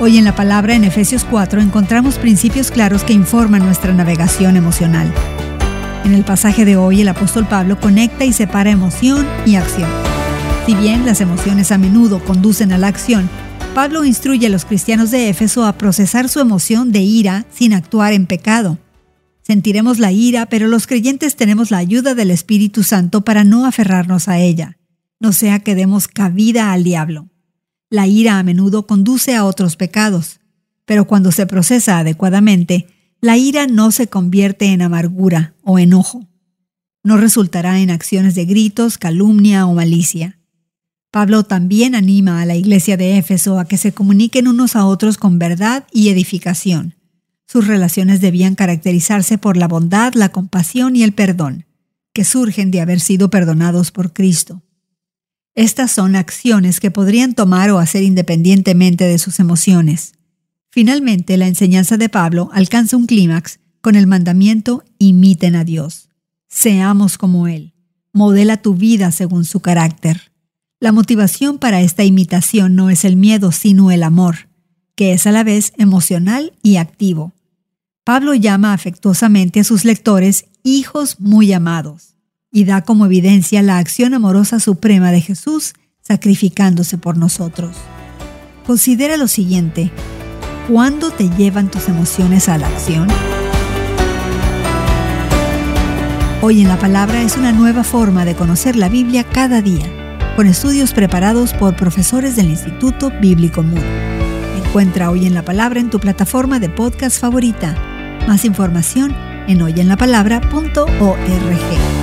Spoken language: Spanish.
Hoy en la palabra en Efesios 4 encontramos principios claros que informan nuestra navegación emocional. En el pasaje de hoy el apóstol Pablo conecta y separa emoción y acción. Si bien las emociones a menudo conducen a la acción, Pablo instruye a los cristianos de Éfeso a procesar su emoción de ira sin actuar en pecado. Sentiremos la ira, pero los creyentes tenemos la ayuda del Espíritu Santo para no aferrarnos a ella, no sea que demos cabida al diablo. La ira a menudo conduce a otros pecados, pero cuando se procesa adecuadamente, la ira no se convierte en amargura o enojo. No resultará en acciones de gritos, calumnia o malicia. Pablo también anima a la iglesia de Éfeso a que se comuniquen unos a otros con verdad y edificación. Sus relaciones debían caracterizarse por la bondad, la compasión y el perdón, que surgen de haber sido perdonados por Cristo. Estas son acciones que podrían tomar o hacer independientemente de sus emociones. Finalmente, la enseñanza de Pablo alcanza un clímax con el mandamiento imiten a Dios. Seamos como Él. Modela tu vida según su carácter. La motivación para esta imitación no es el miedo, sino el amor, que es a la vez emocional y activo. Pablo llama afectuosamente a sus lectores hijos muy amados y da como evidencia la acción amorosa suprema de Jesús sacrificándose por nosotros. Considera lo siguiente, ¿cuándo te llevan tus emociones a la acción? Hoy en la palabra es una nueva forma de conocer la Biblia cada día, con estudios preparados por profesores del Instituto Bíblico Mudo. Encuentra Hoy en la Palabra en tu plataforma de podcast favorita. Más información en hoyenlapalabra.org.